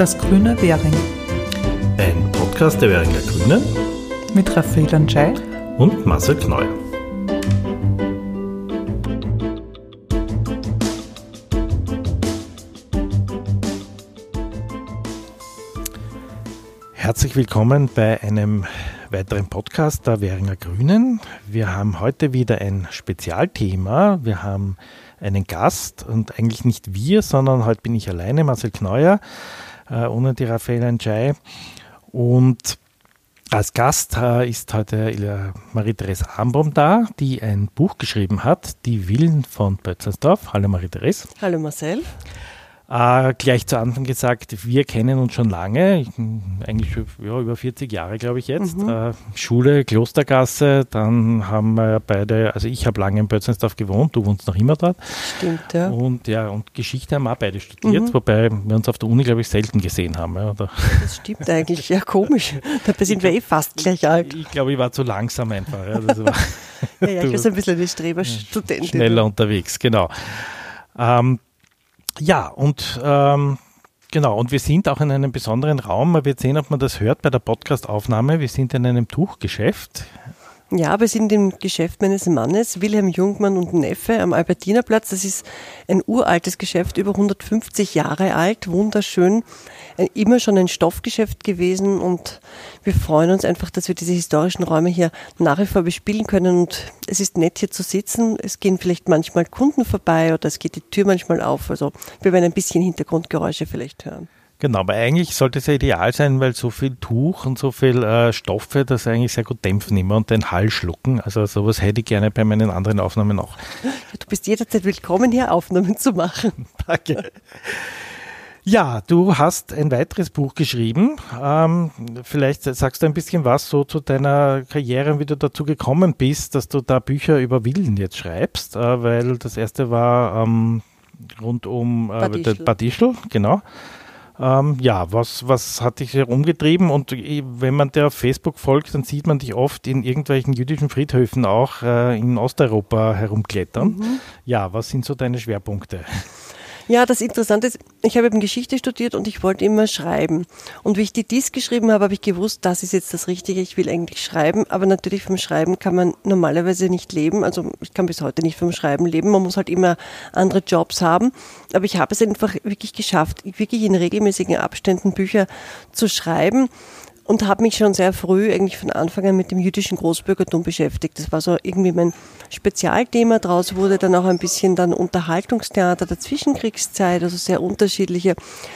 Das grüne Währing. Ein Podcast der Währinger Grünen mit Raphael Anschei und Marcel Kneu. Herzlich willkommen bei einem weiteren Podcast der Währinger Grünen. Wir haben heute wieder ein Spezialthema. Wir haben einen Gast und eigentlich nicht wir, sondern heute bin ich alleine, Marcel Kneuer, ohne die Raffaella Njai. Und als Gast äh, ist heute Marie-Therese Armbom da, die ein Buch geschrieben hat, Die Villen von Bötzelsdorf. Hallo Marie-Therese. Hallo Marcel. Äh, gleich zu Anfang gesagt, wir kennen uns schon lange, eigentlich ja, über 40 Jahre, glaube ich jetzt. Mhm. Äh, Schule, Klostergasse, dann haben wir beide, also ich habe lange in Bötzensdorf gewohnt, du wohnst noch immer dort. Stimmt, ja. Und ja, und Geschichte haben wir auch beide studiert, mhm. wobei wir uns auf der Uni, glaube ich, selten gesehen haben. Ja, das stimmt eigentlich, ja komisch. Dabei sind wir eh fast gleich alt. Ich glaube, ich war zu langsam einfach. Ja, war ja, ja, ich war so ein bisschen eine Streberstudentin. Schneller unterwegs, genau. Ähm, ja, und ähm, genau, und wir sind auch in einem besonderen Raum. Man wird sehen, ob man das hört bei der Podcastaufnahme. Wir sind in einem Tuchgeschäft. Ja, wir sind im Geschäft meines Mannes, Wilhelm Jungmann und Neffe am Albertinerplatz. Das ist ein uraltes Geschäft, über 150 Jahre alt, wunderschön. Immer schon ein Stoffgeschäft gewesen und wir freuen uns einfach, dass wir diese historischen Räume hier nach wie vor bespielen können und es ist nett hier zu sitzen. Es gehen vielleicht manchmal Kunden vorbei oder es geht die Tür manchmal auf. Also wir werden ein bisschen Hintergrundgeräusche vielleicht hören. Genau, aber eigentlich sollte es ja ideal sein, weil so viel Tuch und so viel äh, Stoffe das eigentlich sehr gut dämpfen immer und den Hall schlucken. Also sowas hätte ich gerne bei meinen anderen Aufnahmen auch. Du bist jederzeit willkommen, hier Aufnahmen zu machen. Danke. Ja, du hast ein weiteres Buch geschrieben. Ähm, vielleicht sagst du ein bisschen was so zu deiner Karriere und wie du dazu gekommen bist, dass du da Bücher über Willen jetzt schreibst, äh, weil das erste war ähm, rund um äh, Bad Ischl, genau. Ähm, ja, was, was hat dich herumgetrieben? Und wenn man dir auf Facebook folgt, dann sieht man dich oft in irgendwelchen jüdischen Friedhöfen auch äh, in Osteuropa herumklettern. Mhm. Ja, was sind so deine Schwerpunkte? Ja, das Interessante ist, ich habe eben Geschichte studiert und ich wollte immer schreiben. Und wie ich die Dies geschrieben habe, habe ich gewusst, das ist jetzt das Richtige, ich will eigentlich schreiben. Aber natürlich vom Schreiben kann man normalerweise nicht leben. Also ich kann bis heute nicht vom Schreiben leben. Man muss halt immer andere Jobs haben. Aber ich habe es einfach wirklich geschafft, wirklich in regelmäßigen Abständen Bücher zu schreiben und habe mich schon sehr früh, eigentlich von Anfang an, mit dem jüdischen Großbürgertum beschäftigt. Das war so irgendwie mein Spezialthema. Daraus wurde dann auch ein bisschen dann Unterhaltungstheater der Zwischenkriegszeit, also sehr unterschiedliche,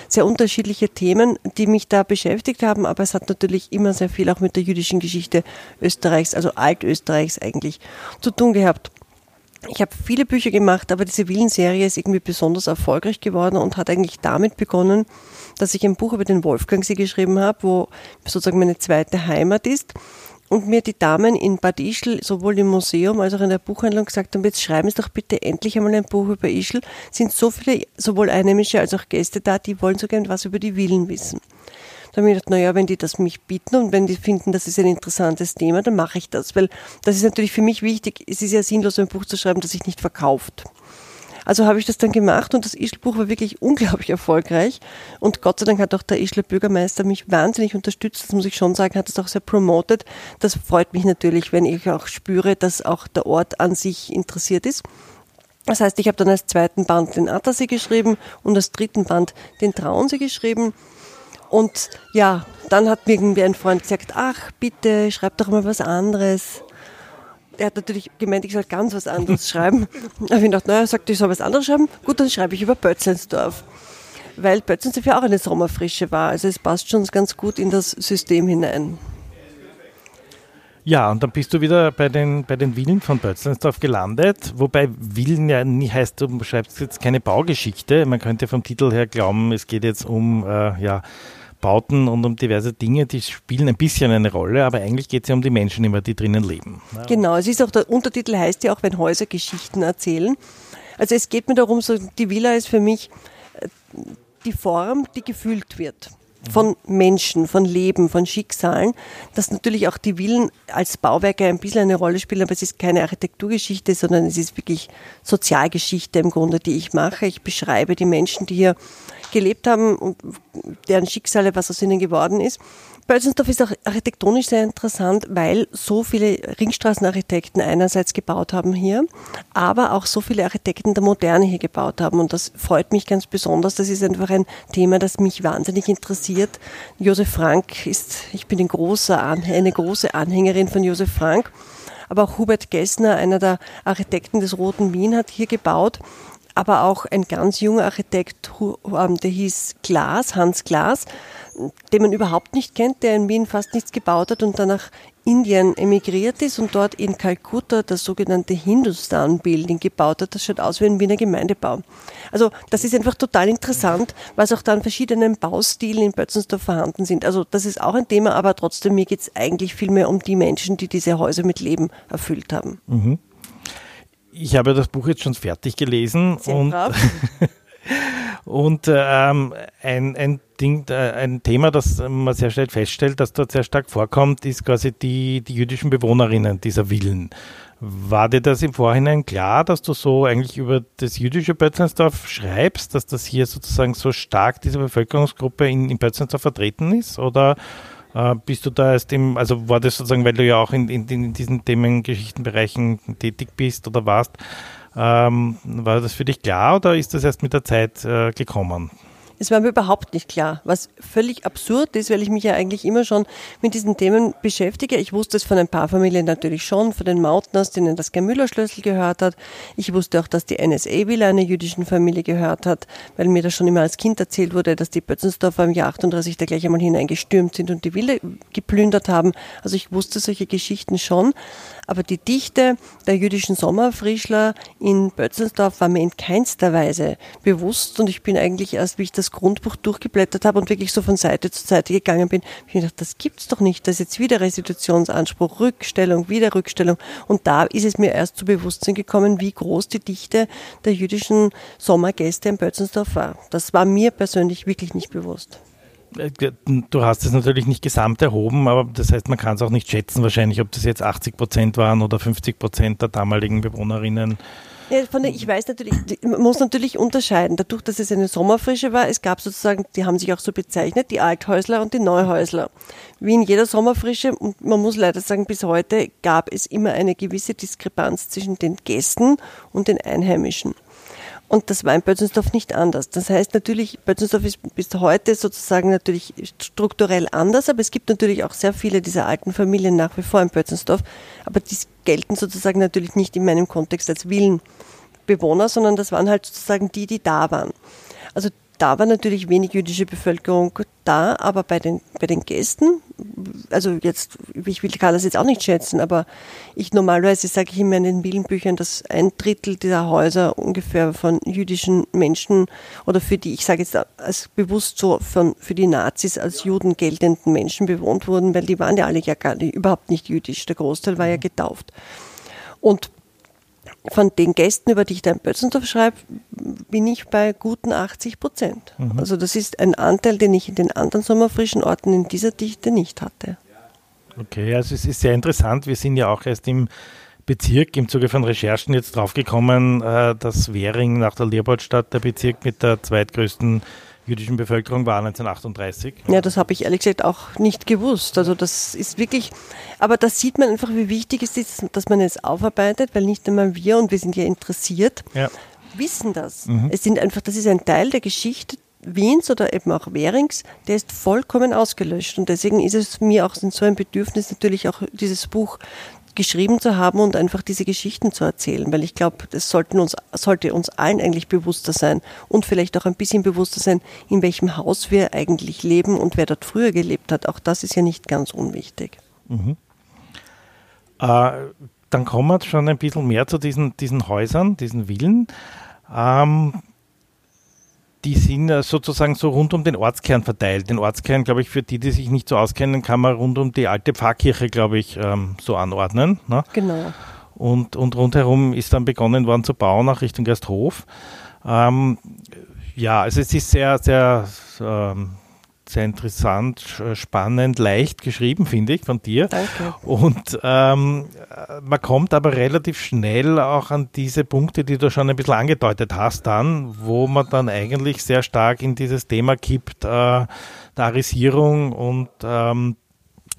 sehr unterschiedliche Themen, die mich da beschäftigt haben. Aber es hat natürlich immer sehr viel auch mit der jüdischen Geschichte Österreichs, also Altösterreichs eigentlich zu tun gehabt. Ich habe viele Bücher gemacht, aber diese Willen-Serie ist irgendwie besonders erfolgreich geworden und hat eigentlich damit begonnen, dass ich ein Buch über den Wolfgangsee geschrieben habe, wo sozusagen meine zweite Heimat ist. Und mir die Damen in Bad Ischl, sowohl im Museum als auch in der Buchhandlung gesagt haben, jetzt schreiben Sie doch bitte endlich einmal ein Buch über Ischl. Es sind so viele, sowohl Einheimische als auch Gäste da, die wollen so gerne was über die Villen wissen. Da habe ich gedacht, naja, wenn die das mich bieten und wenn die finden, das ist ein interessantes Thema, dann mache ich das. Weil das ist natürlich für mich wichtig. Es ist ja sinnlos, ein Buch zu schreiben, das sich nicht verkauft. Also habe ich das dann gemacht und das Ischl-Buch war wirklich unglaublich erfolgreich. Und Gott sei Dank hat auch der Ischler Bürgermeister mich wahnsinnig unterstützt. Das muss ich schon sagen, hat es auch sehr promotet. Das freut mich natürlich, wenn ich auch spüre, dass auch der Ort an sich interessiert ist. Das heißt, ich habe dann als zweiten Band den Attersee geschrieben und als dritten Band den Traunsee geschrieben. Und ja, dann hat mir irgendwie ein Freund gesagt, ach bitte, schreib doch mal was anderes er hat natürlich gemeint, ich soll ganz was anderes schreiben. Aber ich gedacht, naja, er sagt, ich soll was anderes schreiben. Gut, dann schreibe ich über Bötzensdorf. Weil Bötzensdorf ja auch eine Sommerfrische war. Also es passt schon ganz gut in das System hinein. Ja, und dann bist du wieder bei den, bei den Villen von Bötzensdorf gelandet, wobei Villen ja nie heißt, du schreibst jetzt keine Baugeschichte. Man könnte vom Titel her glauben, es geht jetzt um äh, ja, Bauten und um diverse Dinge, die spielen ein bisschen eine Rolle, aber eigentlich geht es ja um die Menschen immer, die drinnen leben. Genau, es ist auch, der Untertitel heißt ja auch, wenn Häuser Geschichten erzählen. Also es geht mir darum, so, die Villa ist für mich äh, die Form, die gefühlt wird. Von Menschen, von Leben, von Schicksalen, dass natürlich auch die Villen als Bauwerke ein bisschen eine Rolle spielen, aber es ist keine Architekturgeschichte, sondern es ist wirklich Sozialgeschichte im Grunde, die ich mache. Ich beschreibe die Menschen, die hier gelebt haben und deren Schicksale, was aus ihnen geworden ist. Bölzensdorf ist auch architektonisch sehr interessant, weil so viele Ringstraßenarchitekten einerseits gebaut haben hier, aber auch so viele Architekten der Moderne hier gebaut haben. Und das freut mich ganz besonders. Das ist einfach ein Thema, das mich wahnsinnig interessiert. Josef Frank ist, ich bin ein großer, eine große Anhängerin von Josef Frank. Aber auch Hubert Gessner, einer der Architekten des Roten Wien, hat hier gebaut aber auch ein ganz junger Architekt, ähm, der hieß Glas, Hans Glas, den man überhaupt nicht kennt, der in Wien fast nichts gebaut hat und dann nach Indien emigriert ist und dort in Kalkutta das sogenannte Hindustan-Building gebaut hat. Das schaut aus wie ein Wiener Gemeindebau. Also das ist einfach total interessant, was auch dann verschiedenen Baustilen in Bötzensdorf vorhanden sind. Also das ist auch ein Thema, aber trotzdem mir geht es eigentlich viel mehr um die Menschen, die diese Häuser mit Leben erfüllt haben. Mhm ich habe das Buch jetzt schon fertig gelesen Sehr und, und ähm, ein, ein Ding, äh, ein Thema, das man sehr schnell feststellt, das dort sehr stark vorkommt, ist quasi die, die jüdischen Bewohnerinnen dieser Villen. War dir das im Vorhinein klar, dass du so eigentlich über das jüdische Pötzensdorf schreibst, dass das hier sozusagen so stark diese Bevölkerungsgruppe in, in Pötzensdorf vertreten ist? Oder äh, bist du da erst im, also war das sozusagen, weil du ja auch in, in, in diesen Themengeschichtenbereichen tätig bist oder warst, ähm, war das für dich klar oder ist das erst mit der Zeit äh, gekommen? Es war mir überhaupt nicht klar, was völlig absurd ist, weil ich mich ja eigentlich immer schon mit diesen Themen beschäftige. Ich wusste es von ein paar Familien natürlich schon, von den Mautners, denen das Gemüller-Schlüssel gehört hat. Ich wusste auch, dass die NSA-Villa einer jüdischen Familie gehört hat, weil mir das schon immer als Kind erzählt wurde, dass die Bötzensdorfer im Jahr 38 da gleich einmal hineingestürmt sind und die Villa geplündert haben. Also ich wusste solche Geschichten schon. Aber die Dichte der jüdischen Sommerfrischler in Bötzensdorf war mir in keinster Weise bewusst und ich bin eigentlich erst, wie ich das Grundbuch durchgeblättert habe und wirklich so von Seite zu Seite gegangen bin, ich mir gedacht, das gibt's doch nicht, das ist jetzt wieder Restitutionsanspruch, Rückstellung, wieder Rückstellung und da ist es mir erst zu Bewusstsein gekommen, wie groß die Dichte der jüdischen Sommergäste in Bötzensdorf war. Das war mir persönlich wirklich nicht bewusst. Äh, du hast es natürlich nicht gesamt erhoben, aber das heißt, man kann es auch nicht schätzen, wahrscheinlich, ob das jetzt 80 Prozent waren oder 50 Prozent der damaligen Bewohnerinnen. Ja, der, ich weiß natürlich, man muss natürlich unterscheiden. Dadurch, dass es eine Sommerfrische war, es gab sozusagen, die haben sich auch so bezeichnet, die Althäusler und die Neuhäusler. Wie in jeder Sommerfrische, und man muss leider sagen, bis heute gab es immer eine gewisse Diskrepanz zwischen den Gästen und den Einheimischen. Und das war in Bötzensdorf nicht anders. Das heißt natürlich, Bötzensdorf ist bis heute sozusagen natürlich strukturell anders, aber es gibt natürlich auch sehr viele dieser alten Familien nach wie vor in Bötzensdorf. Aber die gelten sozusagen natürlich nicht in meinem Kontext als Villenbewohner, sondern das waren halt sozusagen die, die da waren. Also da war natürlich wenig jüdische Bevölkerung da, aber bei den, bei den Gästen, also jetzt, ich will, kann das jetzt auch nicht schätzen, aber ich normalerweise sage ich immer in den Willenbüchern, dass ein Drittel dieser Häuser ungefähr von jüdischen Menschen oder für die, ich sage jetzt als bewusst so, von, für die Nazis als Juden geltenden Menschen bewohnt wurden, weil die waren ja alle ja gar nicht, überhaupt nicht jüdisch. Der Großteil war ja getauft. Und von den Gästen, über die ich da in Bötzendorf schreibe, bin ich bei guten 80 Prozent. Mhm. Also das ist ein Anteil, den ich in den anderen sommerfrischen Orten in dieser Dichte nicht hatte. Okay, also es ist sehr interessant. Wir sind ja auch erst im Bezirk im Zuge von Recherchen jetzt draufgekommen, äh, dass Währing nach der Leopoldstadt der Bezirk mit der zweitgrößten jüdischen Bevölkerung war 1938. Ja, das habe ich ehrlich gesagt auch nicht gewusst. Also das ist wirklich, aber da sieht man einfach, wie wichtig es ist, dass man es aufarbeitet, weil nicht einmal wir, und wir sind ja interessiert, ja. wissen das. Mhm. Es sind einfach, das ist ein Teil der Geschichte Wiens oder eben auch Währings, der ist vollkommen ausgelöscht. Und deswegen ist es mir auch so ein Bedürfnis, natürlich auch dieses Buch geschrieben zu haben und einfach diese Geschichten zu erzählen, weil ich glaube, das sollten uns, sollte uns allen eigentlich bewusster sein und vielleicht auch ein bisschen bewusster sein, in welchem Haus wir eigentlich leben und wer dort früher gelebt hat. Auch das ist ja nicht ganz unwichtig. Mhm. Äh, dann kommen wir schon ein bisschen mehr zu diesen, diesen Häusern, diesen Villen. Ähm, die sind sozusagen so rund um den Ortskern verteilt. Den Ortskern, glaube ich, für die, die sich nicht so auskennen, kann man rund um die alte Pfarrkirche, glaube ich, ähm, so anordnen. Ne? Genau. Und, und rundherum ist dann begonnen worden zu bauen, nach Richtung Gersthof. Ähm, ja, also es ist sehr, sehr ähm, sehr interessant, spannend, leicht geschrieben, finde ich, von dir. Danke. Und ähm, man kommt aber relativ schnell auch an diese Punkte, die du schon ein bisschen angedeutet hast, dann, wo man dann eigentlich sehr stark in dieses Thema kippt, äh, der Arisierung und ähm,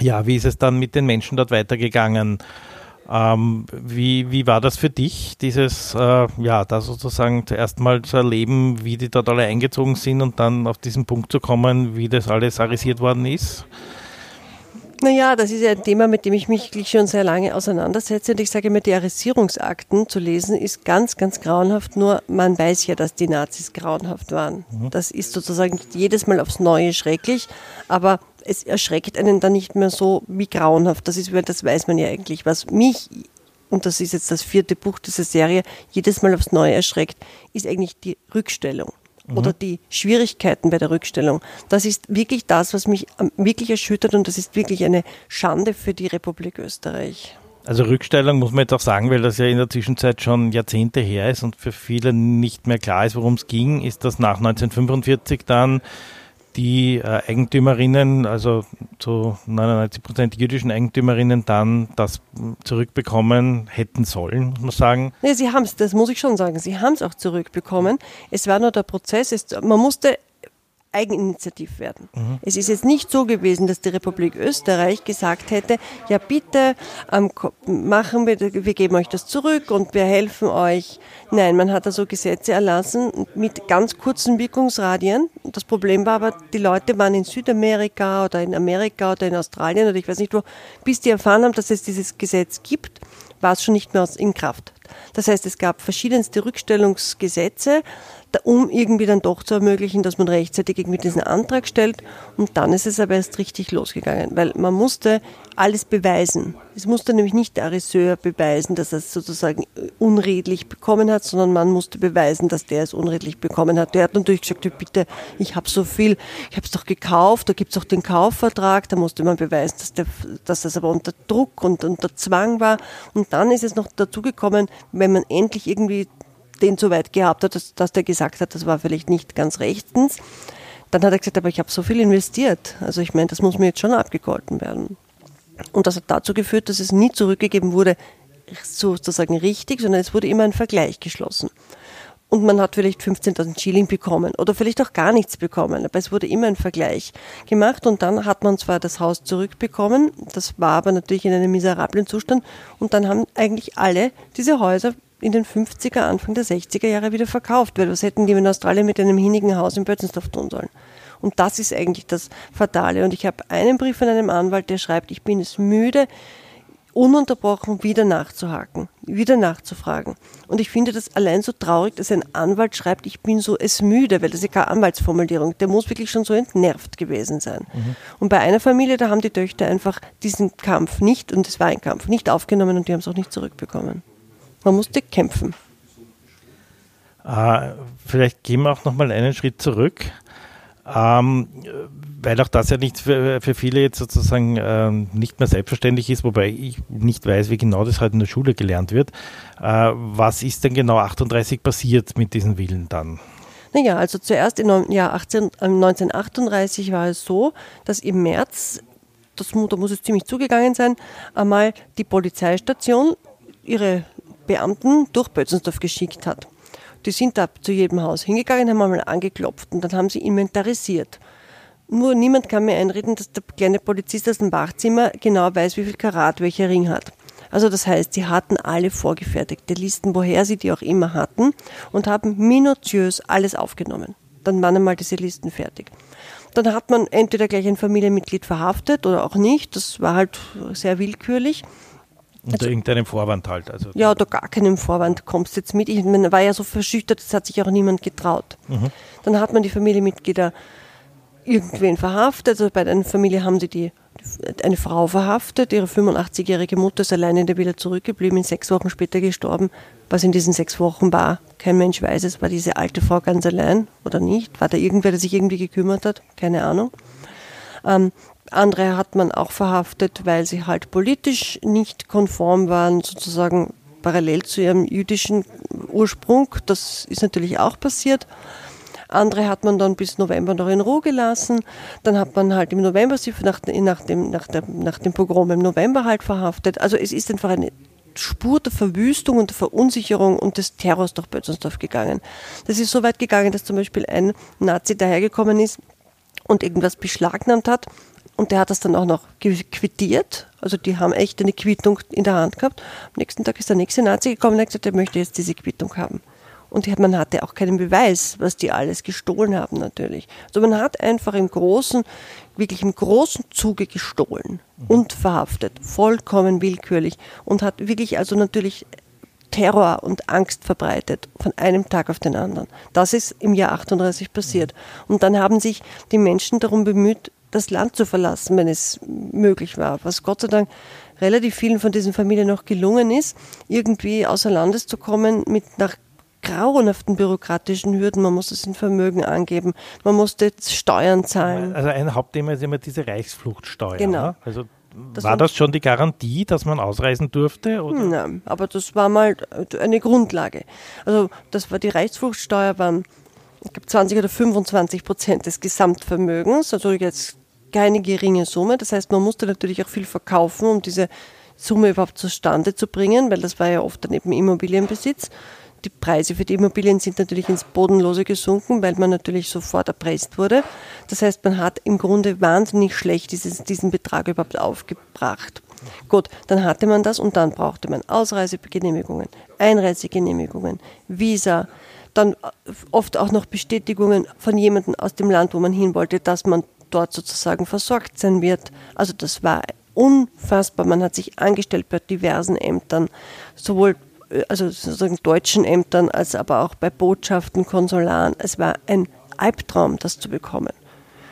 ja, wie ist es dann mit den Menschen dort weitergegangen? Ähm, wie, wie war das für dich, dieses, äh, ja, da sozusagen zuerst mal zu erleben, wie die dort alle eingezogen sind und dann auf diesen Punkt zu kommen, wie das alles arisiert worden ist? Naja, das ist ja ein Thema, mit dem ich mich schon sehr lange auseinandersetze. Und ich sage immer, die Arisierungsakten zu lesen ist ganz, ganz grauenhaft. Nur man weiß ja, dass die Nazis grauenhaft waren. Mhm. Das ist sozusagen jedes Mal aufs Neue schrecklich. Aber es erschreckt einen dann nicht mehr so wie grauenhaft. Das ist, das weiß man ja eigentlich. Was mich, und das ist jetzt das vierte Buch dieser Serie, jedes Mal aufs Neue erschreckt, ist eigentlich die Rückstellung mhm. oder die Schwierigkeiten bei der Rückstellung. Das ist wirklich das, was mich wirklich erschüttert und das ist wirklich eine Schande für die Republik Österreich. Also Rückstellung muss man jetzt auch sagen, weil das ja in der Zwischenzeit schon Jahrzehnte her ist und für viele nicht mehr klar ist, worum es ging, ist das nach 1945 dann die äh, Eigentümerinnen, also zu 99 Prozent jüdischen Eigentümerinnen, dann das zurückbekommen hätten sollen, muss man sagen. Ja, sie haben es, das muss ich schon sagen, sie haben es auch zurückbekommen. Es war nur der Prozess, es, man musste Eigeninitiativ werden. Mhm. Es ist jetzt nicht so gewesen, dass die Republik Österreich gesagt hätte, ja bitte ähm, machen wir, wir geben euch das zurück und wir helfen euch. Nein, man hat also Gesetze erlassen mit ganz kurzen Wirkungsradien. Das Problem war aber, die Leute waren in Südamerika oder in Amerika oder in Australien oder ich weiß nicht wo, bis die erfahren haben, dass es dieses Gesetz gibt, war es schon nicht mehr in Kraft. Das heißt, es gab verschiedenste Rückstellungsgesetze, um irgendwie dann doch zu ermöglichen, dass man rechtzeitig irgendwie diesen Antrag stellt. Und dann ist es aber erst richtig losgegangen, weil man musste alles beweisen. Es musste nämlich nicht der Arresseur beweisen, dass er es sozusagen unredlich bekommen hat, sondern man musste beweisen, dass der es unredlich bekommen hat. Der hat natürlich gesagt, bitte, ich habe so viel, ich habe es doch gekauft, da gibt es auch den Kaufvertrag, da musste man beweisen, dass, der, dass das aber unter Druck und unter Zwang war. Und dann ist es noch dazu gekommen, wenn man endlich irgendwie den so weit gehabt hat, dass, dass der gesagt hat, das war vielleicht nicht ganz rechtens. Dann hat er gesagt, aber ich habe so viel investiert. Also ich meine, das muss mir jetzt schon abgegolten werden. Und das hat dazu geführt, dass es nie zurückgegeben wurde, sozusagen richtig, sondern es wurde immer ein Vergleich geschlossen. Und man hat vielleicht 15.000 Schilling bekommen oder vielleicht auch gar nichts bekommen, aber es wurde immer ein Vergleich gemacht und dann hat man zwar das Haus zurückbekommen, das war aber natürlich in einem miserablen Zustand und dann haben eigentlich alle diese Häuser in den 50er, Anfang der 60er Jahre wieder verkauft, weil was hätten die in Australien mit einem hinigen Haus in Bötzensdorf tun sollen? Und das ist eigentlich das Fatale. Und ich habe einen Brief von einem Anwalt, der schreibt, ich bin es müde, ununterbrochen wieder nachzuhaken, wieder nachzufragen. Und ich finde das allein so traurig, dass ein Anwalt schreibt, ich bin so es müde, weil das ist ja keine Anwaltsformulierung. Der muss wirklich schon so entnervt gewesen sein. Mhm. Und bei einer Familie, da haben die Töchter einfach diesen Kampf nicht, und es war ein Kampf, nicht aufgenommen und die haben es auch nicht zurückbekommen. Man musste kämpfen. Äh, vielleicht gehen wir auch noch mal einen Schritt zurück, ähm, weil auch das ja nicht für, für viele jetzt sozusagen äh, nicht mehr selbstverständlich ist, wobei ich nicht weiß, wie genau das halt in der Schule gelernt wird. Äh, was ist denn genau 38 passiert mit diesen Willen dann? Naja, also zuerst im Jahr 18, 1938 war es so, dass im März, das, da muss es ziemlich zugegangen sein, einmal die Polizeistation ihre Beamten durch Bötzensdorf geschickt hat. Die sind da zu jedem Haus hingegangen, haben einmal angeklopft und dann haben sie inventarisiert. Nur niemand kann mir einreden, dass der kleine Polizist aus dem Wachzimmer genau weiß, wie viel Karat welcher Ring hat. Also das heißt, sie hatten alle vorgefertigte Listen, woher sie die auch immer hatten und haben minutiös alles aufgenommen. Dann waren einmal diese Listen fertig. Dann hat man entweder gleich ein Familienmitglied verhaftet oder auch nicht. Das war halt sehr willkürlich. Unter also, irgendeinem Vorwand halt. Also. Ja, oder gar keinem Vorwand kommst du jetzt mit. Ich meine, war ja so verschüchtert, das hat sich auch niemand getraut. Mhm. Dann hat man die Familienmitglieder irgendwen verhaftet. Also bei einer Familie haben sie die, eine Frau verhaftet. Ihre 85-jährige Mutter ist alleine in der Villa zurückgeblieben, ist sechs Wochen später gestorben. Was in diesen sechs Wochen war, kein Mensch weiß es. War diese alte Frau ganz allein oder nicht? War da irgendwer, der sich irgendwie gekümmert hat? Keine Ahnung. Ähm, andere hat man auch verhaftet, weil sie halt politisch nicht konform waren, sozusagen parallel zu ihrem jüdischen Ursprung. Das ist natürlich auch passiert. Andere hat man dann bis November noch in Ruhe gelassen. Dann hat man halt im November sie nach, nach, dem, nach, der, nach dem Pogrom im November halt verhaftet. Also es ist einfach eine Spur der Verwüstung und der Verunsicherung und des Terrors durch Bötzensdorf gegangen. Das ist so weit gegangen, dass zum Beispiel ein Nazi dahergekommen ist und irgendwas beschlagnahmt hat und der hat das dann auch noch quittiert. Also die haben echt eine Quittung in der Hand gehabt. Am nächsten Tag ist der nächste Nazi gekommen und hat gesagt, er möchte jetzt diese Quittung haben. Und man hatte auch keinen Beweis, was die alles gestohlen haben natürlich. Also man hat einfach im großen, wirklich im großen Zuge gestohlen und verhaftet, vollkommen willkürlich und hat wirklich also natürlich Terror und Angst verbreitet von einem Tag auf den anderen. Das ist im Jahr 38 passiert. Und dann haben sich die Menschen darum bemüht, das Land zu verlassen, wenn es möglich war, was Gott sei Dank relativ vielen von diesen Familien noch gelungen ist, irgendwie außer Landes zu kommen mit nach grauenhaften bürokratischen Hürden. Man musste sein Vermögen angeben, man musste Steuern zahlen. Also ein Hauptthema ist immer diese Reichsfluchtsteuer. Genau. Also das war das schon die Garantie, dass man ausreisen durfte? Oder? Nein, aber das war mal eine Grundlage. Also das war die Reichsfluchtsteuer, waren ich glaube 20 oder 25 Prozent des Gesamtvermögens, also jetzt keine geringe Summe. Das heißt, man musste natürlich auch viel verkaufen, um diese Summe überhaupt zustande zu bringen, weil das war ja oft dann eben Immobilienbesitz. Die Preise für die Immobilien sind natürlich ins Bodenlose gesunken, weil man natürlich sofort erpresst wurde. Das heißt, man hat im Grunde wahnsinnig schlecht dieses, diesen Betrag überhaupt aufgebracht. Gut, dann hatte man das und dann brauchte man Ausreisegenehmigungen, Einreisegenehmigungen, Visa, dann oft auch noch Bestätigungen von jemandem aus dem Land, wo man hin wollte, dass man dort sozusagen versorgt sein wird. Also das war unfassbar. Man hat sich angestellt bei diversen Ämtern, sowohl äh, also sozusagen deutschen Ämtern als aber auch bei Botschaften, Konsularen. Es war ein Albtraum, das zu bekommen.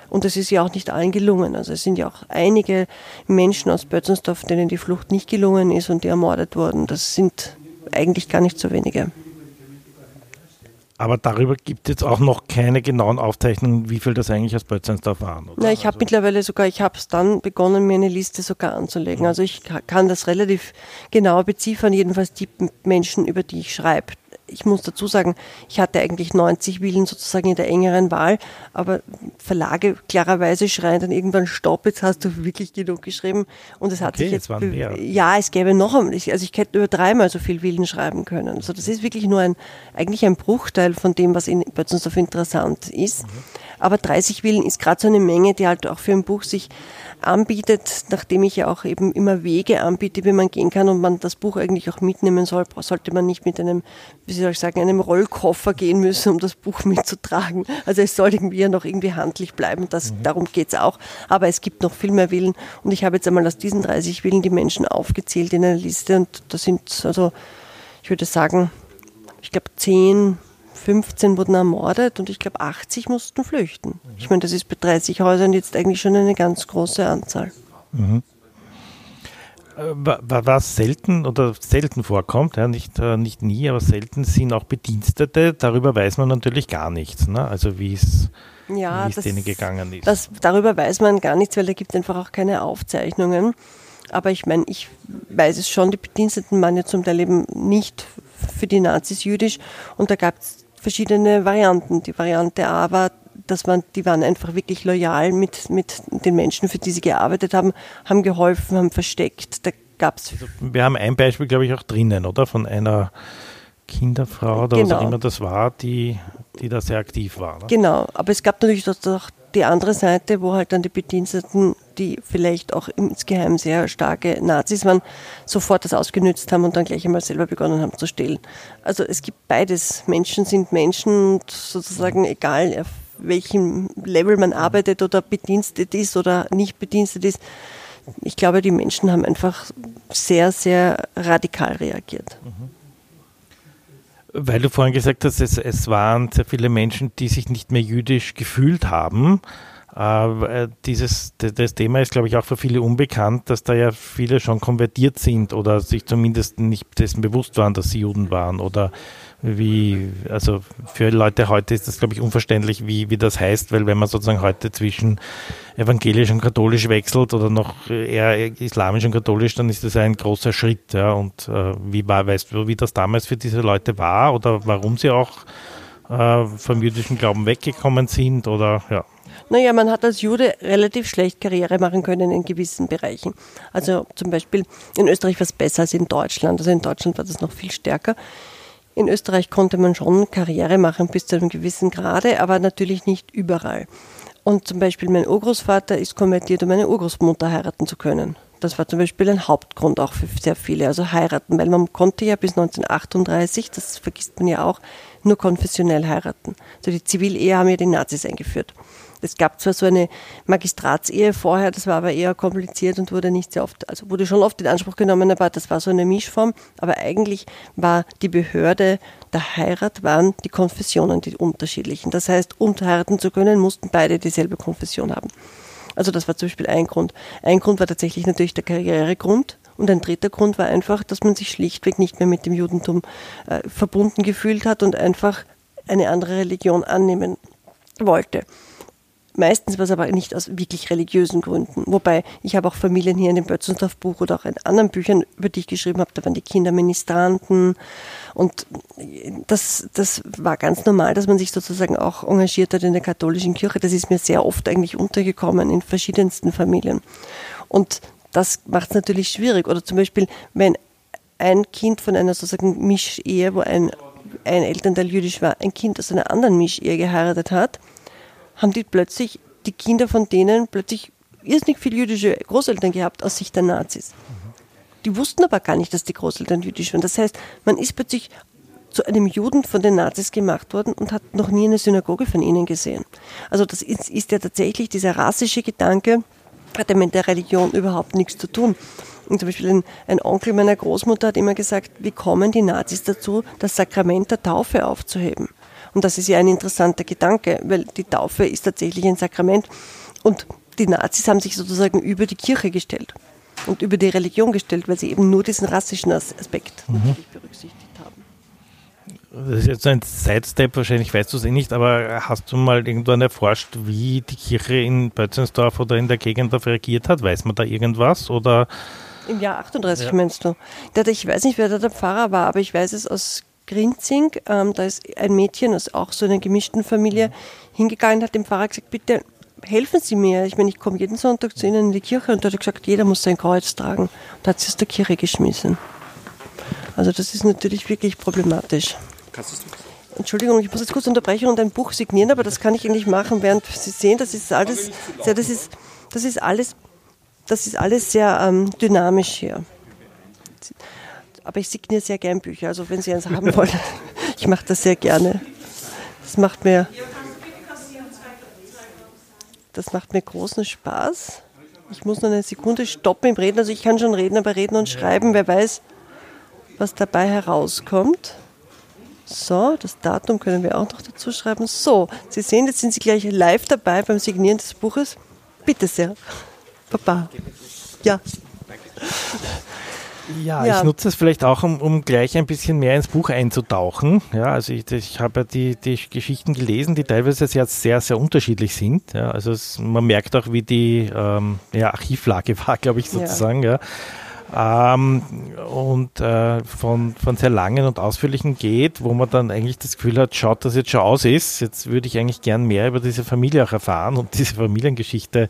Und es ist ja auch nicht allen gelungen. Also es sind ja auch einige Menschen aus Bötzensdorf, denen die Flucht nicht gelungen ist und die ermordet wurden. Das sind eigentlich gar nicht so wenige. Aber darüber gibt es jetzt auch noch keine genauen Aufzeichnungen, wie viel das eigentlich aus Bötzensdorf waren. Oder? Na, ich habe also mittlerweile sogar, ich habe es dann begonnen, mir eine Liste sogar anzulegen. Also ich kann das relativ genau beziffern, jedenfalls die Menschen, über die ich schreibe ich muss dazu sagen, ich hatte eigentlich 90 Willen sozusagen in der engeren Wahl, aber Verlage klarerweise schreien dann irgendwann Stopp, jetzt hast du wirklich genug geschrieben und es hat okay, sich jetzt, jetzt ja, es gäbe noch, also ich hätte über dreimal so viel Willen schreiben können. Also das ist wirklich nur ein, eigentlich ein Bruchteil von dem, was in Bötzensdorf interessant ist. Mhm. Aber 30 Willen ist gerade so eine Menge, die halt auch für ein Buch sich anbietet, nachdem ich ja auch eben immer Wege anbiete, wie man gehen kann und man das Buch eigentlich auch mitnehmen soll, sollte man nicht mit einem, wie soll ich sagen, einem Rollkoffer gehen müssen, um das Buch mitzutragen. Also es soll irgendwie ja noch irgendwie handlich bleiben, das, mhm. darum geht's auch. Aber es gibt noch viel mehr Willen und ich habe jetzt einmal aus diesen 30 Willen die Menschen aufgezählt in einer Liste und da sind also, ich würde sagen, ich glaube zehn 15 wurden ermordet und ich glaube 80 mussten flüchten. Ich meine, das ist bei 30 Häusern jetzt eigentlich schon eine ganz große Anzahl. Mhm. Äh, was selten oder selten vorkommt, ja, nicht, äh, nicht nie, aber selten sind auch Bedienstete, darüber weiß man natürlich gar nichts. Ne? Also wie es ja, denen gegangen ist. Das, darüber weiß man gar nichts, weil da gibt es einfach auch keine Aufzeichnungen. Aber ich meine, ich weiß es schon, die Bediensteten waren ja zum Teil eben nicht für die Nazis jüdisch und da gab es verschiedene Varianten. Die Variante A war, dass man, die waren einfach wirklich loyal mit, mit den Menschen, für die sie gearbeitet haben, haben geholfen, haben versteckt. Da gab's also, Wir haben ein Beispiel, glaube ich, auch drinnen, oder? Von einer Kinderfrau oder genau. was auch immer das war, die, die da sehr aktiv war. Ne? Genau, aber es gab natürlich auch die andere Seite, wo halt dann die Bediensteten, die vielleicht auch insgeheim sehr starke Nazis waren, sofort das ausgenützt haben und dann gleich einmal selber begonnen haben zu stehlen. Also es gibt beides. Menschen sind Menschen und sozusagen egal, auf welchem Level man arbeitet oder bedienstet ist oder nicht bedienstet ist, ich glaube, die Menschen haben einfach sehr, sehr radikal reagiert. Mhm. Weil du vorhin gesagt hast, es, es waren sehr viele Menschen, die sich nicht mehr jüdisch gefühlt haben. Äh, dieses, das Thema ist, glaube ich, auch für viele unbekannt, dass da ja viele schon konvertiert sind oder sich zumindest nicht dessen bewusst waren, dass sie Juden waren oder wie, also für Leute heute ist das, glaube ich, unverständlich, wie, wie das heißt, weil wenn man sozusagen heute zwischen evangelisch und katholisch wechselt oder noch eher islamisch und katholisch, dann ist das ein großer Schritt. Ja. Und äh, wie war, weißt du, wie das damals für diese Leute war oder warum sie auch äh, vom jüdischen Glauben weggekommen sind oder ja. Naja, man hat als Jude relativ schlecht Karriere machen können in gewissen Bereichen. Also zum Beispiel in Österreich war es besser als in Deutschland. Also in Deutschland war das noch viel stärker. In Österreich konnte man schon Karriere machen bis zu einem gewissen Grade, aber natürlich nicht überall. Und zum Beispiel mein Urgroßvater ist konvertiert, um meine Urgroßmutter heiraten zu können. Das war zum Beispiel ein Hauptgrund auch für sehr viele, also heiraten, weil man konnte ja bis 1938, das vergisst man ja auch, nur konfessionell heiraten. Also die Zivilehe haben ja die Nazis eingeführt. Es gab zwar so eine Magistratsehe vorher, das war aber eher kompliziert und wurde nicht sehr oft, also wurde schon oft in Anspruch genommen, aber das war so eine Mischform. Aber eigentlich war die Behörde der Heirat waren die Konfessionen, die unterschiedlichen. Das heißt, um heiraten zu können, mussten beide dieselbe Konfession haben. Also das war zum Beispiel ein Grund. Ein Grund war tatsächlich natürlich der Karrieregrund. Und ein dritter Grund war einfach, dass man sich schlichtweg nicht mehr mit dem Judentum äh, verbunden gefühlt hat und einfach eine andere Religion annehmen wollte. Meistens war es aber nicht aus wirklich religiösen Gründen. Wobei ich habe auch Familien hier in dem Bötzensdorf-Buch oder auch in anderen Büchern, über die ich geschrieben habe, da waren die Kinder Ministranten. Und das, das war ganz normal, dass man sich sozusagen auch engagiert hat in der katholischen Kirche. Das ist mir sehr oft eigentlich untergekommen in verschiedensten Familien. Und das macht es natürlich schwierig. Oder zum Beispiel, wenn ein Kind von einer sozusagen Mischehe, wo ein, ein Elternteil jüdisch war, ein Kind aus einer anderen Mischehe geheiratet hat, haben die plötzlich, die Kinder von denen plötzlich irrsinnig viele jüdische Großeltern gehabt aus Sicht der Nazis. Die wussten aber gar nicht, dass die Großeltern jüdisch waren. Das heißt, man ist plötzlich zu einem Juden von den Nazis gemacht worden und hat noch nie eine Synagoge von ihnen gesehen. Also das ist, ist ja tatsächlich dieser rassische Gedanke, hat ja mit der Religion überhaupt nichts zu tun. Und zum Beispiel ein, ein, Onkel meiner Großmutter hat immer gesagt, wie kommen die Nazis dazu, das Sakrament der Taufe aufzuheben? Und das ist ja ein interessanter Gedanke, weil die Taufe ist tatsächlich ein Sakrament. Und die Nazis haben sich sozusagen über die Kirche gestellt und über die Religion gestellt, weil sie eben nur diesen rassischen Aspekt mhm. berücksichtigt haben. Das ist jetzt ein Sidestep, wahrscheinlich weißt du es eh nicht, aber hast du mal irgendwann erforscht, wie die Kirche in Bötzensdorf oder in der Gegend darauf reagiert hat? Weiß man da irgendwas? Oder? Im Jahr 38 ja. meinst du? Ich weiß nicht, wer da der Pfarrer war, aber ich weiß es aus Grinzing, ähm, da ist ein Mädchen aus auch so einer gemischten Familie hingegangen, hat dem Pfarrer gesagt, bitte helfen Sie mir. Ich meine, ich komme jeden Sonntag zu Ihnen in die Kirche und da hat er gesagt, jeder muss sein Kreuz tragen. Und hat sie aus der Kirche geschmissen. Also das ist natürlich wirklich problematisch. Entschuldigung, ich muss jetzt kurz unterbrechen und ein Buch signieren, aber das kann ich eigentlich machen, während Sie sehen, das ist alles, sehr, das ist, das ist alles, das ist alles sehr ähm, dynamisch hier aber ich signiere sehr gern Bücher. Also wenn Sie eins haben wollen, ich mache das sehr gerne. Das macht mir, das macht mir großen Spaß. Ich muss nur eine Sekunde stoppen im Reden. Also ich kann schon reden, aber reden und schreiben, wer weiß, was dabei herauskommt. So, das Datum können wir auch noch dazu schreiben. So, Sie sehen, jetzt sind Sie gleich live dabei beim Signieren des Buches. Bitte sehr. Papa. Ja. Ja, ja, ich nutze es vielleicht auch, um, um gleich ein bisschen mehr ins Buch einzutauchen. Ja, also ich, ich habe ja die, die Geschichten gelesen, die teilweise sehr, sehr, sehr unterschiedlich sind. Ja, also es, man merkt auch, wie die ähm, ja, Archivlage war, glaube ich, sozusagen. Ja. ja ähm, und äh, von, von sehr langen und ausführlichen geht, wo man dann eigentlich das Gefühl hat, schaut, dass jetzt schon aus ist. Jetzt würde ich eigentlich gern mehr über diese Familie auch erfahren und diese Familiengeschichte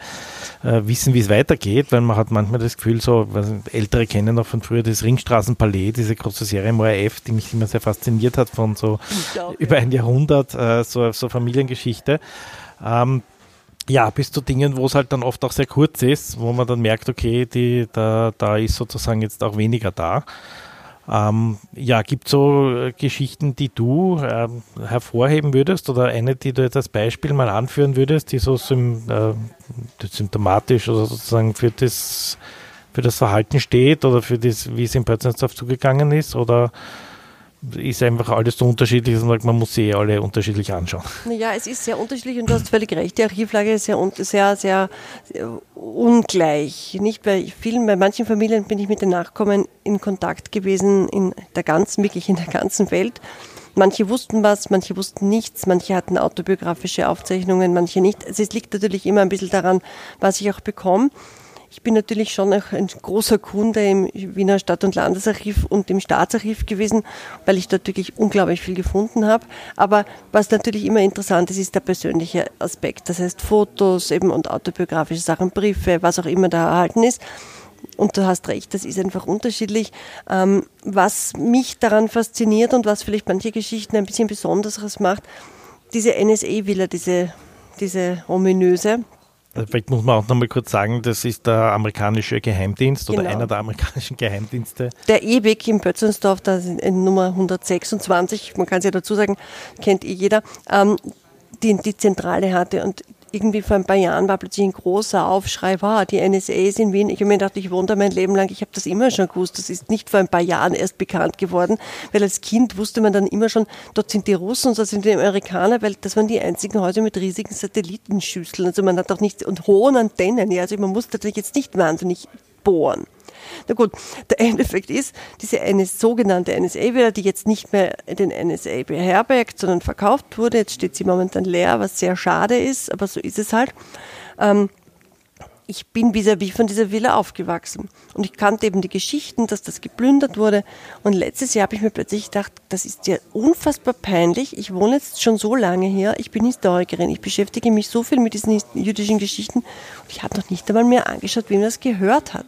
äh, wissen, wie es weitergeht, weil man hat manchmal das Gefühl, so, Ältere kennen noch von früher das Ringstraßenpalais, diese große Serie im ORF, die mich immer sehr fasziniert hat von so über ein Jahrhundert, äh, so, so Familiengeschichte. Ähm, ja, bis zu Dingen, wo es halt dann oft auch sehr kurz ist, wo man dann merkt, okay, die, da, da ist sozusagen jetzt auch weniger da. Ähm, ja, gibt es so äh, Geschichten, die du äh, hervorheben würdest oder eine, die du jetzt als Beispiel mal anführen würdest, die so sym, äh, symptomatisch oder sozusagen für das, für das Verhalten steht oder für das, wie es in Pötzensdorf zugegangen ist? Oder ist einfach alles so unterschiedlich, dass man, muss sie eh alle unterschiedlich anschauen. Ja, es ist sehr unterschiedlich und du hast völlig recht. Die Archivlage ist sehr, sehr, sehr, sehr ungleich. Nicht bei vielen, bei manchen Familien bin ich mit den Nachkommen in Kontakt gewesen, in der ganzen, wirklich in der ganzen Welt. Manche wussten was, manche wussten nichts, manche hatten autobiografische Aufzeichnungen, manche nicht. Es liegt natürlich immer ein bisschen daran, was ich auch bekomme. Ich bin natürlich schon auch ein großer Kunde im Wiener Stadt- und Landesarchiv und im Staatsarchiv gewesen, weil ich dort wirklich unglaublich viel gefunden habe. Aber was natürlich immer interessant ist, ist der persönliche Aspekt. Das heißt Fotos eben und autobiografische Sachen, Briefe, was auch immer da erhalten ist. Und du hast recht, das ist einfach unterschiedlich. Ähm, was mich daran fasziniert und was vielleicht manche Geschichten ein bisschen Besonderes macht, diese NSA-Villa, diese, diese ominöse, Vielleicht muss man auch noch mal kurz sagen, das ist der amerikanische Geheimdienst Genau. oder einer der amerikanischen Geheimdienste. Der ewig in Pötzensdorf, da ist in Nummer 126, man kann es ja dazu sagen, kennt eh jeder, ähm, die, die Zentrale hatte. Und irgendwie vor ein paar Jahren war plötzlich ein großer Aufschrei, wow, die NSA ist in Wien. Ich habe mir gedacht, ich wohne da mein Leben lang, ich habe das immer schon gewusst. Das ist nicht vor ein paar Jahren erst bekannt geworden, weil als Kind wusste man dann immer schon, dort sind die Russen und dort sind die Amerikaner, weil das waren die einzigen Häuser mit riesigen Satellitenschüsseln. Also man hat auch nicht, und hohen Antennen, ja, also man musste natürlich jetzt nicht wahnsinnig bohren. Na gut, der Endeffekt ist, diese eine sogenannte NSA-Villa, die jetzt nicht mehr den NSA beherbergt, sondern verkauft wurde, jetzt steht sie momentan leer, was sehr schade ist, aber so ist es halt. Ähm, ich bin vis-à-vis von dieser Villa aufgewachsen. Und ich kannte eben die Geschichten, dass das geplündert wurde. Und letztes Jahr habe ich mir plötzlich gedacht, das ist ja unfassbar peinlich. Ich wohne jetzt schon so lange hier. Ich bin Historikerin. Ich beschäftige mich so viel mit diesen jüdischen Geschichten. Und ich habe noch nicht einmal mehr angeschaut, wem das gehört hat.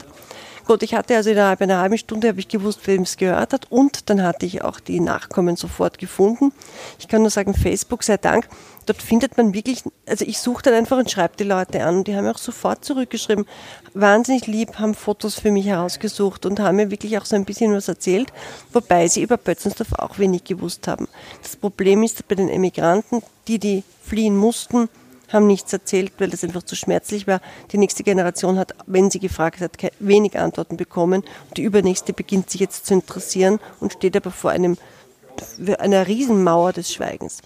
Gut, ich hatte also innerhalb einer halben Stunde habe ich gewusst, wem es gehört hat und dann hatte ich auch die Nachkommen sofort gefunden. Ich kann nur sagen, Facebook sei Dank, dort findet man wirklich, also ich suche dann einfach und schreibe die Leute an und die haben mir auch sofort zurückgeschrieben, wahnsinnig lieb, haben Fotos für mich herausgesucht und haben mir wirklich auch so ein bisschen was erzählt, wobei sie über Pötzensdorf auch wenig gewusst haben. Das Problem ist bei den Emigranten, die, die fliehen mussten, haben nichts erzählt, weil das einfach zu schmerzlich war. Die nächste Generation hat, wenn sie gefragt hat, wenig Antworten bekommen. Die übernächste beginnt sich jetzt zu interessieren und steht aber vor einem, einer Riesenmauer des Schweigens.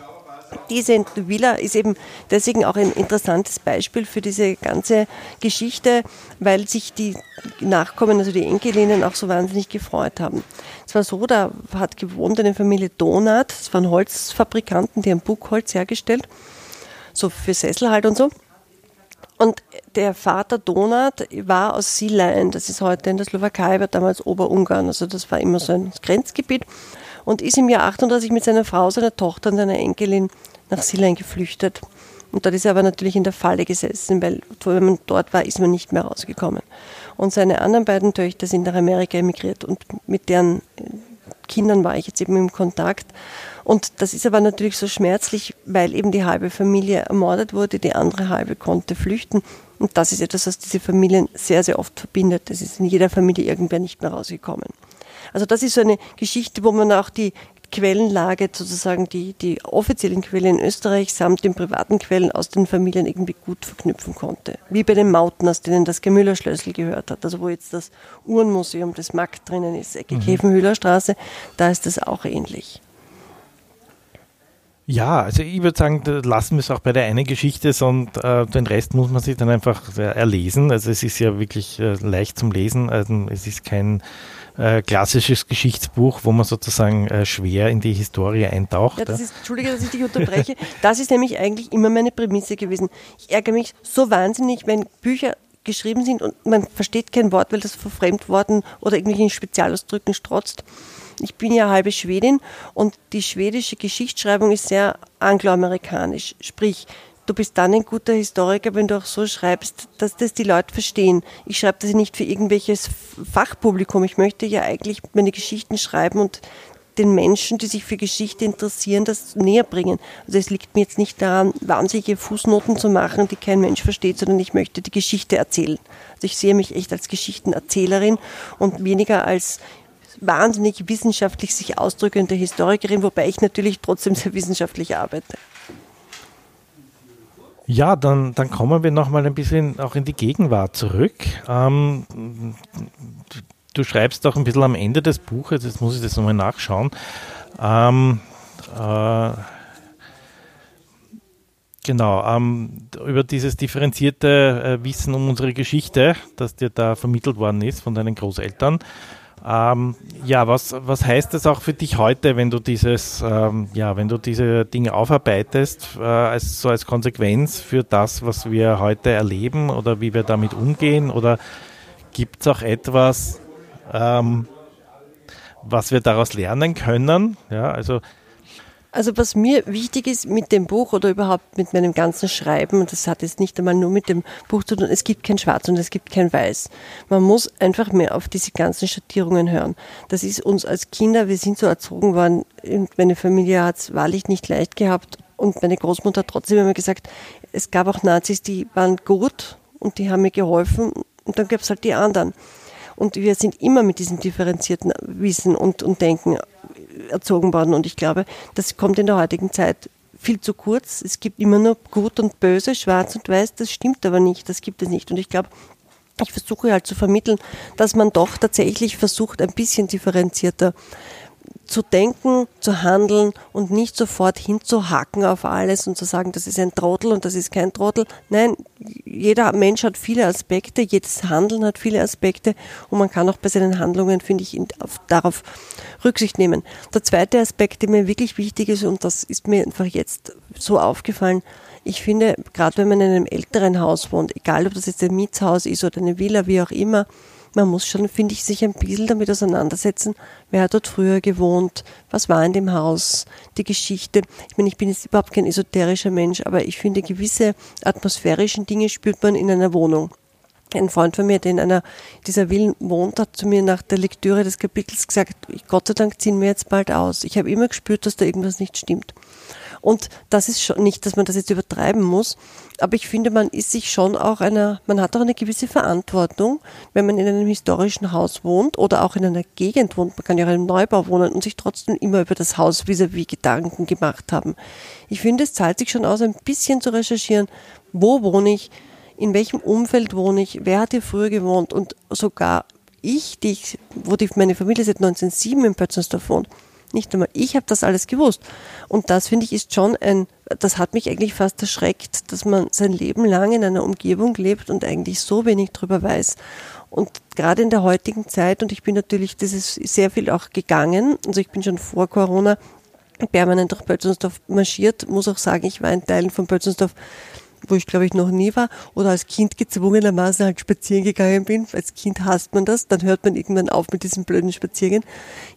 Diese Villa ist eben deswegen auch ein interessantes Beispiel für diese ganze Geschichte, weil sich die Nachkommen, also die Enkelinnen, auch so wahnsinnig gefreut haben. Es war so, da hat gewohnt eine Familie Donat, das waren Holzfabrikanten, die haben Buchholz hergestellt so für Sessel halt und so. Und der Vater Donat war aus Silein, das ist heute in der Slowakei, war damals Oberungarn, also das war immer so ein Grenzgebiet und ist im Jahr 38 mit seiner Frau, seiner Tochter und seiner Enkelin nach Silein geflüchtet. Und dort ist er aber natürlich in der Falle gesessen, weil wenn man dort war, ist man nicht mehr rausgekommen. Und seine anderen beiden Töchter sind nach Amerika emigriert und mit deren Kindern war ich jetzt eben im Kontakt. Und das ist aber natürlich so schmerzlich, weil eben die halbe Familie ermordet wurde, die andere halbe konnte flüchten. Und das ist etwas, was diese Familien sehr, sehr oft verbindet. Es ist in jeder Familie irgendwer nicht mehr rausgekommen. Also das ist so eine Geschichte, wo man auch die Quellenlage, sozusagen die, die offiziellen Quellen in Österreich samt den privaten Quellen aus den Familien irgendwie gut verknüpfen konnte. Wie bei den Mauten, aus denen das Gemüller-Schlössl gehört hat. Also wo jetzt das Uhrenmuseum des MAG drinnen ist, Ecke Mhm. Käfenhühlerstraße, da ist das auch ähnlich. Ja, also ich würde sagen, lassen wir es auch bei der einen Geschichte und äh, den Rest muss man sich dann einfach äh, erlesen. Also es ist ja wirklich äh, leicht zum Lesen. Also es ist kein äh, klassisches Geschichtsbuch, wo man sozusagen äh, schwer in die Historie eintaucht. Ja, das ist, Entschuldige, dass ich dich unterbreche. Das ist nämlich eigentlich immer meine Prämisse gewesen. Ich ärgere mich so wahnsinnig, wenn Bücher geschrieben sind und man versteht kein Wort, weil das vor Fremdworten oder irgendwelchen Spezialausdrücken strotzt. Ich bin ja halbe Schwedin und die schwedische Geschichtsschreibung ist sehr angloamerikanisch. Sprich, du bist dann ein guter Historiker, wenn du auch so schreibst, dass das die Leute verstehen. Ich schreibe das nicht für irgendwelches Fachpublikum. Ich möchte ja eigentlich meine Geschichten schreiben und den Menschen, die sich für Geschichte interessieren, das näher bringen. Also es liegt mir jetzt nicht daran, wahnsinnige Fußnoten zu machen, die kein Mensch versteht, sondern ich möchte die Geschichte erzählen. Also ich sehe mich echt als Geschichtenerzählerin und weniger als wahnsinnig wissenschaftlich sich ausdrückende Historikerin, wobei ich natürlich trotzdem sehr wissenschaftlich arbeite. Ja, dann, dann kommen wir nochmal ein bisschen auch in die Gegenwart zurück. Ähm, du, schreibst auch ein bisschen am Ende des Buches, jetzt muss ich das nochmal nachschauen. Ähm, äh, genau, ähm, über dieses differenzierte äh, Wissen um unsere Geschichte, das dir da vermittelt worden ist von deinen Großeltern. Ähm, ja, was, was heißt das auch für dich heute, wenn du dieses, ähm, ja, wenn du diese Dinge aufarbeitest, äh, als, so als Konsequenz für das, was wir heute erleben oder wie wir damit umgehen? Oder gibt es auch etwas, ähm, was wir daraus lernen können? Ja, also also was mir wichtig ist mit dem Buch oder überhaupt mit meinem ganzen Schreiben, und das hat jetzt nicht einmal nur mit dem Buch zu tun, es gibt kein Schwarz und es gibt kein Weiß. Man muss einfach mehr auf diese ganzen Schattierungen hören. Das ist uns als Kinder, wir sind so erzogen worden, meine Familie hat es wahrlich nicht leicht gehabt und meine Großmutter hat trotzdem immer gesagt, es gab auch Nazis, die waren gut und die haben mir geholfen und dann gab es halt die anderen. Und wir sind immer mit diesem differenzierten Wissen und, und Denken erzogen worden. Und ich glaube, das kommt in der heutigen Zeit viel zu kurz. Es gibt immer nur gut und böse, schwarz und weiß. Das stimmt aber nicht. Das gibt es nicht. Und ich glaube, ich versuche halt zu vermitteln, dass man doch tatsächlich versucht, ein bisschen differenzierter zu denken, zu handeln und nicht sofort hinzuhacken auf alles und zu sagen, das ist ein Trottel und das ist kein Trottel. Nein, jeder Mensch hat viele Aspekte, jedes Handeln hat viele Aspekte und man kann auch bei seinen Handlungen, finde ich, darauf Rücksicht nehmen. Der zweite Aspekt, der mir wirklich wichtig ist und das ist mir einfach jetzt so aufgefallen, ich finde, gerade wenn man in einem älteren Haus wohnt, egal ob das jetzt ein Mietshaus ist oder eine Villa, wie auch immer, man muss schon, finde ich, sich ein bisschen damit auseinandersetzen, wer hat dort früher gewohnt, was war in dem Haus, die Geschichte. Ich meine, ich bin jetzt überhaupt kein esoterischer Mensch, aber ich finde, gewisse atmosphärischen Dinge spürt man in einer Wohnung. Ein Freund von mir, der in einer dieser Villen wohnt, hat zu mir nach der Lektüre des Kapitels gesagt, Gott sei Dank ziehen wir jetzt bald aus. Ich habe immer gespürt, dass da irgendwas nicht stimmt. Und das ist schon nicht, dass man das jetzt übertreiben muss, aber ich finde, man ist sich schon auch einer, man hat auch eine gewisse Verantwortung, wenn man in einem historischen Haus wohnt oder auch in einer Gegend wohnt. Man kann ja auch in einem Neubau wohnen und sich trotzdem immer über das Haus vis-à-vis -vis Gedanken gemacht haben. Ich finde, es zahlt sich schon aus, ein bisschen zu recherchieren, wo wohne ich, in welchem Umfeld wohne ich, wer hat hier früher gewohnt und sogar ich, die ich, wo die, meine Familie seit 1907 in Pötzensdorf wohnt, nicht einmal ich habe das alles gewusst. Und das finde ich ist schon ein, das hat mich eigentlich fast erschreckt, dass man sein Leben lang in einer Umgebung lebt und eigentlich so wenig drüber weiß. Und gerade in der heutigen Zeit, und ich bin natürlich, das ist sehr viel auch gegangen, also ich bin schon vor Corona permanent durch Bötzensdorf marschiert, muss auch sagen, ich war in Teilen von Bötzensdorf wo ich glaube ich noch nie war, oder als Kind gezwungenermaßen halt spazieren gegangen bin. Als Kind hasst man das, dann hört man irgendwann auf mit diesem blöden Spaziergehen.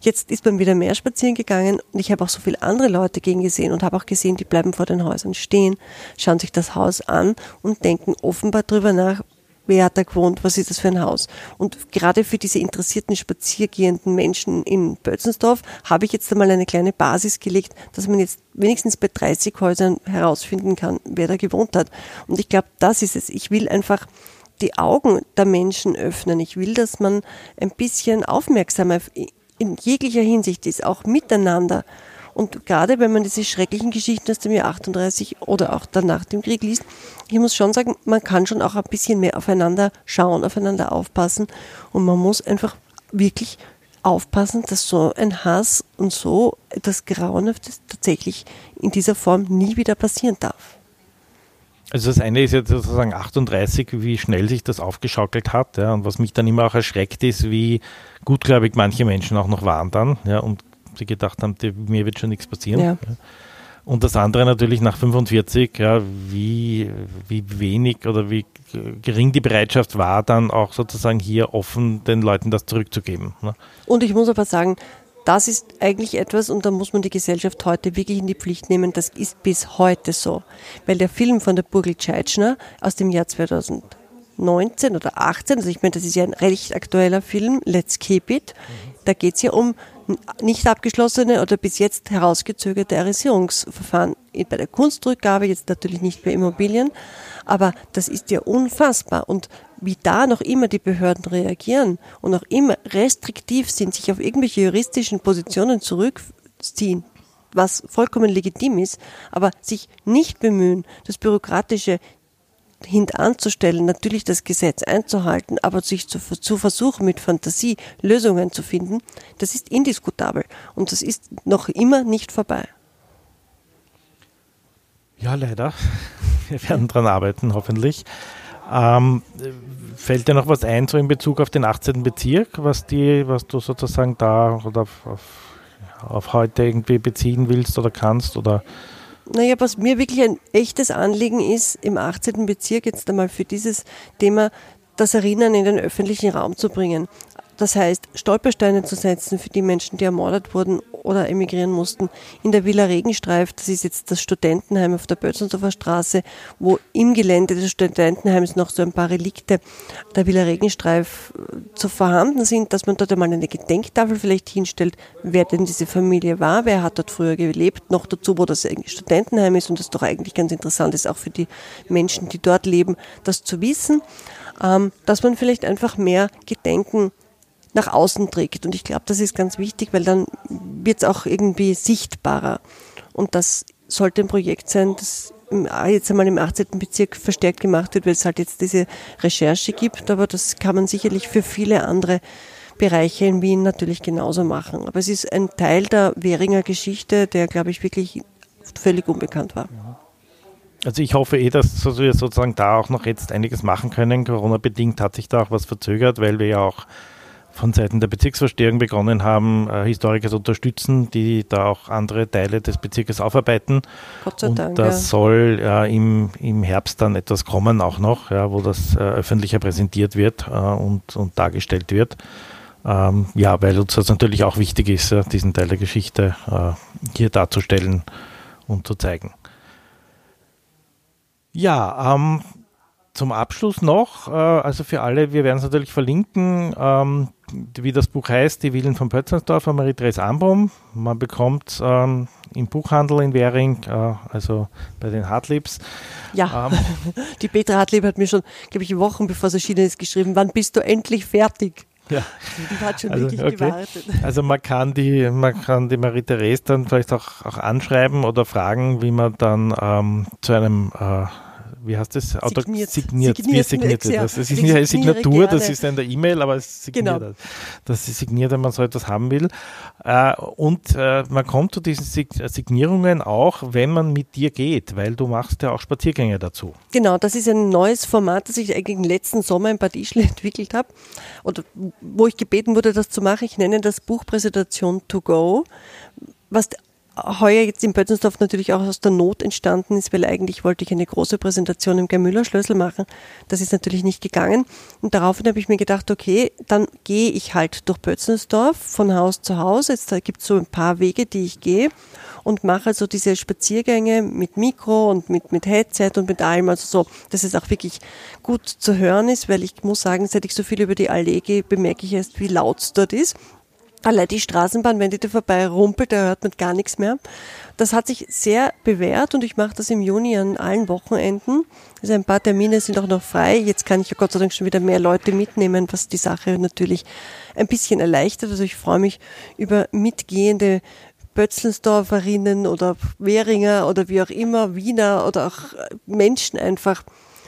Jetzt ist man wieder mehr spazieren gegangen und ich habe auch so viele andere Leute gegen gesehen und habe auch gesehen, die bleiben vor den Häusern stehen, schauen sich das Haus an und denken offenbar drüber nach, wer hat da gewohnt, was ist das für ein Haus. Und gerade für diese interessierten, spaziergehenden Menschen in Bötzensdorf habe ich jetzt einmal eine kleine Basis gelegt, dass man jetzt wenigstens bei 30 Häusern herausfinden kann, wer da gewohnt hat. Und ich glaube, das ist es. Ich will einfach die Augen der Menschen öffnen. Ich will, dass man ein bisschen aufmerksamer in jeglicher Hinsicht ist, auch miteinander. Und gerade wenn man diese schrecklichen Geschichten aus dem Jahr 38 oder auch danach dem Krieg liest, ich muss schon sagen, man kann schon auch ein bisschen mehr aufeinander schauen, aufeinander aufpassen und man muss einfach wirklich aufpassen, dass so ein Hass und so das Grauenhafte tatsächlich in dieser Form nie wieder passieren darf. Also das eine ist ja sozusagen 38, wie schnell sich das aufgeschaukelt hat. Ja, und was mich dann immer auch erschreckt ist, wie gutgläubig manche Menschen auch noch waren dann ja, und sie gedacht haben, mir wird schon nichts passieren. Ja. Und das andere natürlich nach 45, ja, wie, wie wenig oder wie gering die Bereitschaft war, dann auch sozusagen hier offen den Leuten das zurückzugeben. Ne? Und ich muss aber sagen, das ist eigentlich etwas, und da muss man die Gesellschaft heute wirklich in die Pflicht nehmen, das ist bis heute so. Weil der Film von der Burgel Tscheitschner aus dem Jahr 2019 oder 18, also ich meine, das ist ja ein recht aktueller Film, Let's Keep It, da geht es ja um nicht abgeschlossene oder bis jetzt herausgezögerte Arisierungsverfahren bei der Kunstrückgabe, jetzt natürlich nicht bei Immobilien, aber das ist ja unfassbar. Und wie da noch immer die Behörden reagieren und noch immer restriktiv sind, sich auf irgendwelche juristischen Positionen zurückziehen, was vollkommen legitim ist, aber sich nicht bemühen, das Bürokratische hintanzustellen, natürlich das Gesetz einzuhalten, aber sich zu, zu, versuchen, mit Fantasie Lösungen zu finden, das ist indiskutabel und das ist noch immer nicht vorbei. Ja, leider. Wir werden dran arbeiten, hoffentlich. Ähm, fällt dir noch was ein, so in Bezug auf den 18. Bezirk, was, die, was du sozusagen da oder auf, auf, auf heute irgendwie beziehen willst oder kannst? Oder? Naja, was mir wirklich ein echtes Anliegen ist, im 18. Bezirk jetzt einmal für dieses Thema das Erinnern in den öffentlichen Raum zu bringen. Das heißt, Stolpersteine zu setzen für die Menschen, die ermordet wurden oder emigrieren mussten. In der Villa Regenstreif, das ist jetzt das Studentenheim auf der Bötzensdorfer Straße, wo im Gelände des Studentenheims noch so ein paar Relikte der Villa Regenstreif zu äh, vorhanden sind, dass man dort einmal eine Gedenktafel vielleicht hinstellt, wer denn diese Familie war, wer hat dort früher gelebt, noch dazu, wo das Studentenheim ist und das doch eigentlich ganz interessant ist, auch für die Menschen, die dort leben, das zu wissen, ähm, dass man vielleicht einfach mehr Gedenken nach außen trägt. Und ich glaube, das ist ganz wichtig, weil dann wird es auch irgendwie sichtbarer. Und das sollte ein Projekt sein, das jetzt einmal im 18. Bezirk verstärkt gemacht wird, weil es halt jetzt diese Recherche gibt. Aber das kann man sicherlich für viele andere Bereiche in Wien natürlich genauso machen. Aber es ist ein Teil der Währinger Geschichte, der, glaube ich, wirklich völlig unbekannt war. Also ich hoffe eh, dass wir sozusagen da auch noch jetzt einiges machen können. Corona-bedingt hat sich da auch was verzögert, weil wir ja auch von Seiten der Bezirksverstehung begonnen haben, äh, Historiker zu unterstützen, die da auch andere Teile des Bezirkes aufarbeiten. Gott sei und Dank. Das ja. soll äh, im, im Herbst dann etwas kommen auch noch, ja, wo das äh, öffentlicher präsentiert wird äh, und, und dargestellt wird. Ähm, ja, weil uns das natürlich auch wichtig ist, diesen Teil der Geschichte äh, hier darzustellen und zu zeigen. Ja, ähm, zum Abschluss noch, äh, also für alle, wir werden es natürlich verlinken, ähm, wie das Buch heißt, Die Villen von Pötzensdorf von Marie-Therese Ambrum. Man bekommt ähm, im Buchhandel in Währing, äh, also bei den Hartliebs. Ja, ähm, die Petra Hartlieb hat mir schon, glaube ich, Wochen bevor es erschienen ist, geschrieben, wann bist du endlich fertig? Ja. Die hat schon also, wirklich okay. gewartet. Also man kann die, man kann die Marie-Therese dann vielleicht auch, auch anschreiben oder fragen, wie man dann ähm, zu einem äh, wie heißt das? Auto signiert. signiert. Signiert Wie signiert ja. das? Das ist nicht eine Signatur, das ist in der E-Mail, aber es signiert. Genau. Das ist signiert, wenn man so etwas haben will. Äh, und äh, man kommt zu diesen Signierungen auch, wenn man mit dir geht, weil du machst ja auch Spaziergänge dazu. Genau, das ist ein neues Format, das ich eigentlich letzten Sommer in Bad Ischl entwickelt habe oder wo ich gebeten wurde, das zu machen. Ich nenne das Buchpräsentation to go, was heuer jetzt in Pötzensdorf natürlich auch aus der Not entstanden ist, weil eigentlich wollte ich eine große Präsentation im Gemüller-Schlössl machen. Das ist natürlich nicht gegangen. Und daraufhin habe ich mir gedacht, okay, dann gehe ich halt durch Pötzensdorf von Haus zu Haus. Jetzt gibt es so ein paar Wege, die ich gehe und mache also diese Spaziergänge mit Mikro und mit, mit Headset und mit allem, also so, dass es auch wirklich gut zu hören ist, weil ich muss sagen, seit ich so viel über die Allee gehe, bemerke ich erst, wie laut es dort ist. Allein die Straßenbahn, wenn die da vorbei rumpelt, da hört man gar nichts mehr. Das hat sich sehr bewährt und ich mache das im Juni an allen Wochenenden. Also ein paar Termine sind auch noch frei. Jetzt kann ich ja Gott sei Dank schon wieder mehr Leute mitnehmen, was die Sache natürlich ein bisschen erleichtert. Also ich freue mich über mitgehende Bötzelsdorferinnen oder Währinger oder wie auch immer, Wiener oder auch Menschen einfach,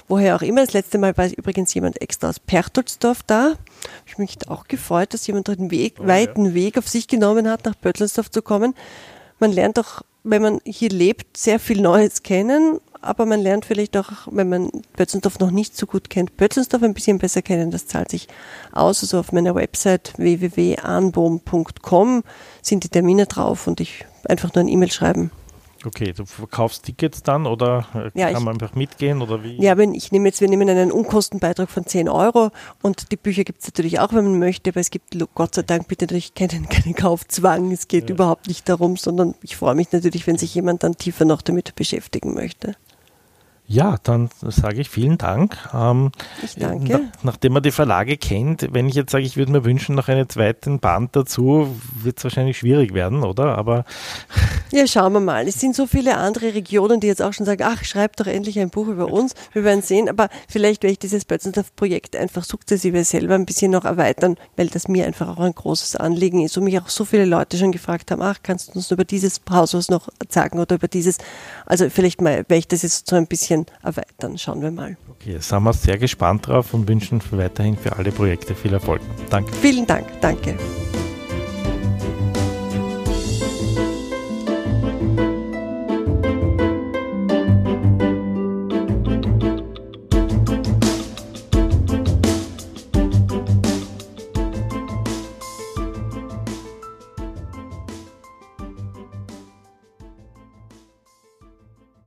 woher auch immer. Das letzte Mal war übrigens jemand extra aus Pertoldsdorf da. Ich mich auch gefreut, dass jemand den Weg, oh, weiten ja. Weg auf sich genommen hat, nach Pötzelsdorf zu kommen. Man lernt auch, wenn man hier lebt, sehr viel Neues kennen, aber man lernt vielleicht auch, wenn man Pötzensdorf noch nicht so gut kennt, Pötzensdorf ein bisschen besser kennen. Das zahlt sich aus. Also auf meiner Website www.arnbohm.com sind die Termine drauf und ich einfach nur ein E-Mail schreiben. Okay, du verkaufst Tickets dann oder ja, kann ich, man einfach mitgehen oder wie? Ja, wenn ich nehme jetzt, wir nehmen einen Unkostenbeitrag von 10 Euro und die Bücher gibt es natürlich auch, wenn man möchte, aber es gibt Gott sei Dank bitte natürlich keinen, keinen Kaufzwang. Es geht ja. überhaupt nicht darum, sondern ich freue mich natürlich, wenn sich jemand dann tiefer noch damit beschäftigen möchte. Ja, dann sage ich vielen Dank. Ähm, ich danke. Na, nachdem man die Verlage kennt, wenn ich jetzt sage, ich würde mir wünschen, noch einen zweiten Band dazu, wird es wahrscheinlich schwierig werden, oder? Aber ja, schauen wir mal. Es sind so viele andere Regionen, die jetzt auch schon sagen, ach, schreibt doch endlich ein Buch über uns. Wir werden sehen, aber vielleicht werde ich dieses Bötzendorf-Projekt einfach sukzessive selber ein bisschen noch erweitern, weil das mir einfach auch ein großes Anliegen ist und mich auch so viele Leute schon gefragt haben, ach, kannst du uns über dieses Haus was noch sagen oder über dieses. Also vielleicht mal werde ich das jetzt so ein bisschen bisschen erweitern. Schauen wir mal. Okay, sind wir sehr gespannt drauf und wünschen weiterhin für alle Projekte viel Erfolg. Danke. Vielen Dank. Danke.